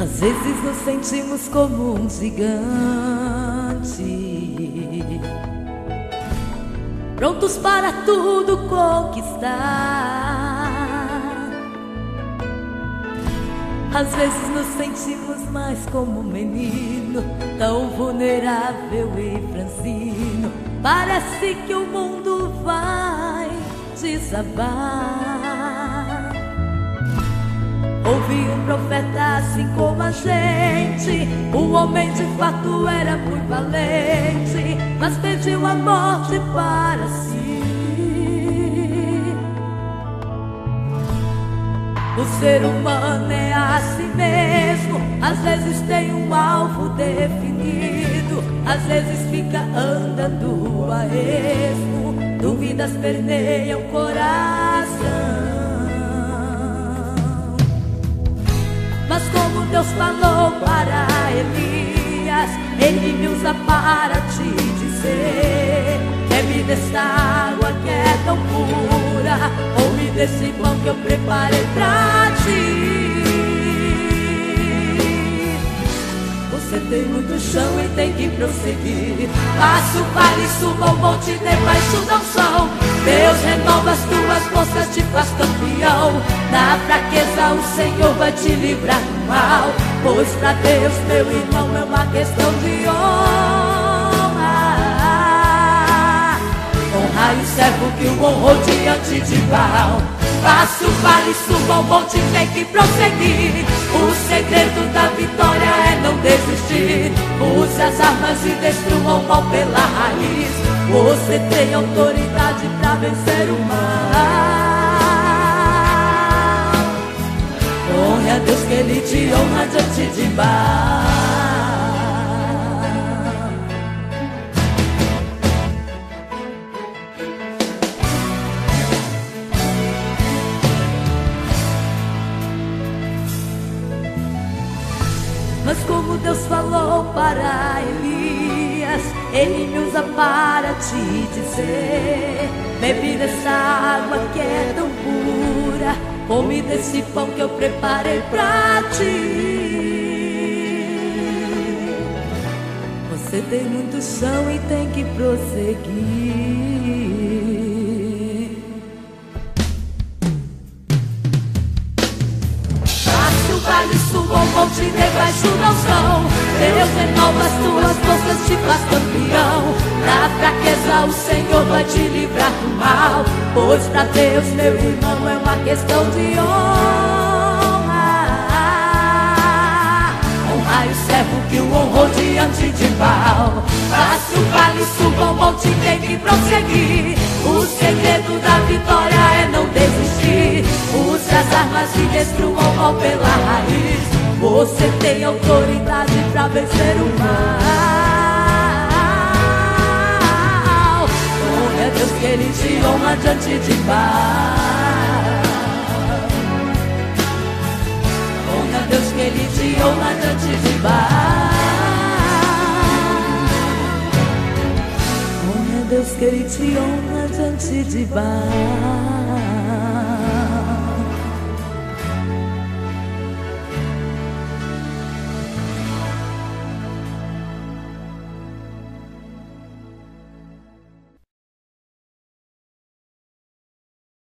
Às vezes nos sentimos como um gigante, prontos para tudo conquistar. Às vezes nos sentimos mais como um menino, tão vulnerável e franzino. Parece que o mundo vai desabar. Ouvi um profeta assim como a gente. O homem de fato era muito valente, mas pediu a morte para si. O ser humano é assim mesmo. Às vezes tem um alvo definido, às vezes fica andando a esmo. Dúvidas permeiam o coração. Mas como Deus falou para Elias, Ele me usa para te dizer: Bebe desta água que é tão pura, ouve desse pão que eu preparei pra ti. Você tem muito chão e tem que prosseguir. Passo, vale, suba o monte, debaixo não são. Deus renova as tuas forças, te faz campeão. Na fraqueza o Senhor vai te livrar do mal. Pois pra Deus, meu irmão, é uma questão de honra. Honra o servo que o honrou diante de Baal. Passo, vale, suba o monte, tem que prosseguir. O segredo da vitória desistir. Use as armas e destrua o mal pela raiz. Você tem autoridade para vencer o mal. Honre a Deus que Ele te honra diante de Baal. Como Deus falou para Elias, Ele me usa para te dizer: Bebe dessa água que é tão pura, come desse pão que eu preparei pra ti. Você tem muito chão e tem que prosseguir. Vale, suba o monte, debaixo não são. Deus renova as tuas forças, te faz campeão. Na fraqueza o Senhor vai te livrar do mal. Pois pra Deus, meu irmão, é uma questão de honra. Honrai o servo que o honrou diante de Baal. Faça o vale, suba o monte, tem que prosseguir. O segredo da vitória é não desistir. Use as armas e destrua o mal pela raiz. Você tem autoridade para vencer o mal. Honra é Deus que Ele te honra diante de Baal. Honra Deus que Ele te honra diante de Baal. Honra Deus que Ele te honra diante de Baal.